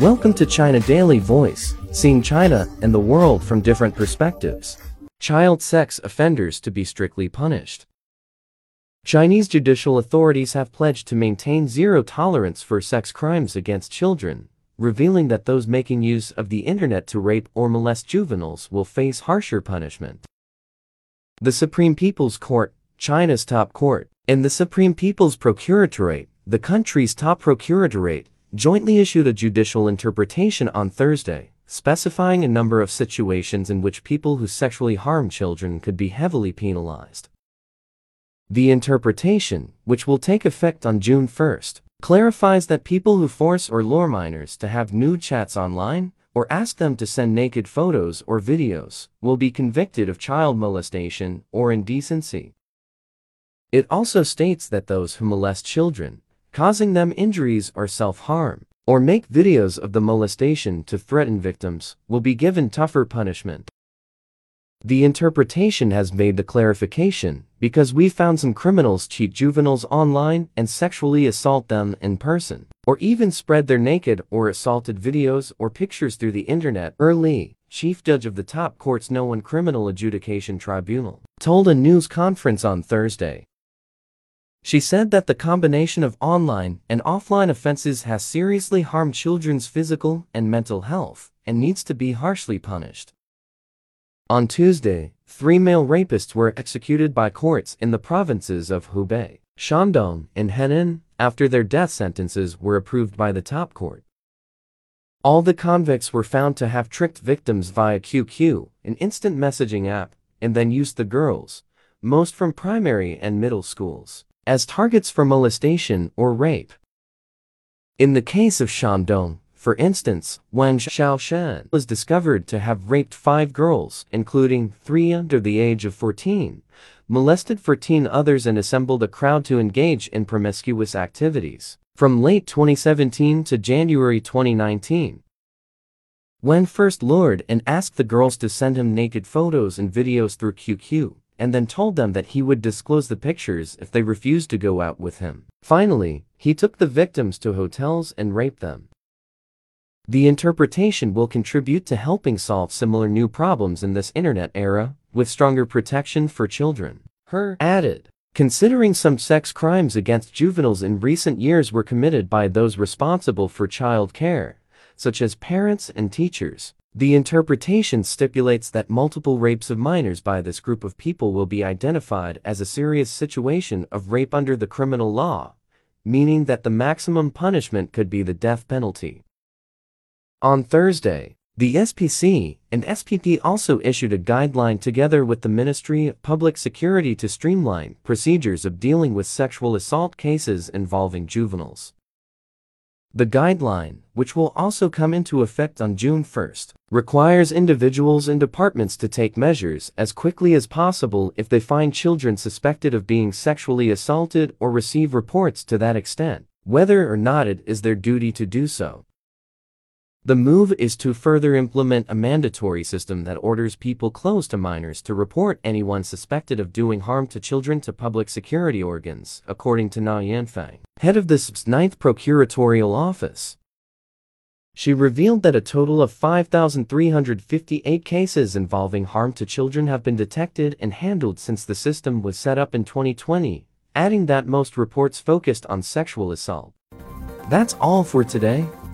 Welcome to China Daily Voice, seeing China and the world from different perspectives. Child sex offenders to be strictly punished. Chinese judicial authorities have pledged to maintain zero tolerance for sex crimes against children, revealing that those making use of the internet to rape or molest juveniles will face harsher punishment. The Supreme People's Court, China's top court, and the Supreme People's Procuratorate, the country's top procuratorate, jointly issued a judicial interpretation on Thursday, specifying a number of situations in which people who sexually harm children could be heavily penalized. The interpretation, which will take effect on June 1st, clarifies that people who force or lure minors to have nude chats online or ask them to send naked photos or videos will be convicted of child molestation or indecency. It also states that those who molest children causing them injuries or self-harm, or make videos of the molestation to threaten victims, will be given tougher punishment. The interpretation has made the clarification because we found some criminals cheat juveniles online and sexually assault them in person, or even spread their naked or assaulted videos or pictures through the internet. He Li, chief judge of the top court's No One Criminal Adjudication Tribunal, told a news conference on Thursday. She said that the combination of online and offline offenses has seriously harmed children's physical and mental health and needs to be harshly punished. On Tuesday, three male rapists were executed by courts in the provinces of Hubei, Shandong, and Henan after their death sentences were approved by the top court. All the convicts were found to have tricked victims via QQ, an instant messaging app, and then used the girls, most from primary and middle schools, as targets for molestation or rape. In the case of Shandong, for instance, Wang Xiaoshen was discovered to have raped five girls, including three under the age of 14, molested 14 others and assembled a crowd to engage in promiscuous activities. From late 2017 to January 2019, Wen first lured and asked the girls to send him naked photos and videos through QQ and then told them that he would disclose the pictures if they refused to go out with him. Finally, he took the victims to hotels and raped them. The interpretation will contribute to helping solve similar new problems in this internet era, with stronger protection for children. He added, considering some sex crimes against juveniles in recent years were committed by those responsible for child care, such as parents and teachers, the interpretation stipulates that multiple rapes of minors by this group of people will be identified as a serious situation of rape under the criminal law, meaning that the maximum punishment could be the death penalty. On Thursday, the SPC and SPP also issued a guideline together with the Ministry of Public Security to streamline procedures of dealing with sexual assault cases involving juveniles. The guideline, which will also come into effect on June 1st, requires individuals and departments to take measures as quickly as possible if they find children suspected of being sexually assaulted or receive reports to that extent, whether or not it is their duty to do so. The move is to further implement a mandatory system that orders people close to minors to report anyone suspected of doing harm to children to public security organs, according to Na Yanfang, head of the SP's ninth procuratorial office. She revealed that a total of 5,358 cases involving harm to children have been detected and handled since the system was set up in 2020, adding that most reports focused on sexual assault. That's all for today.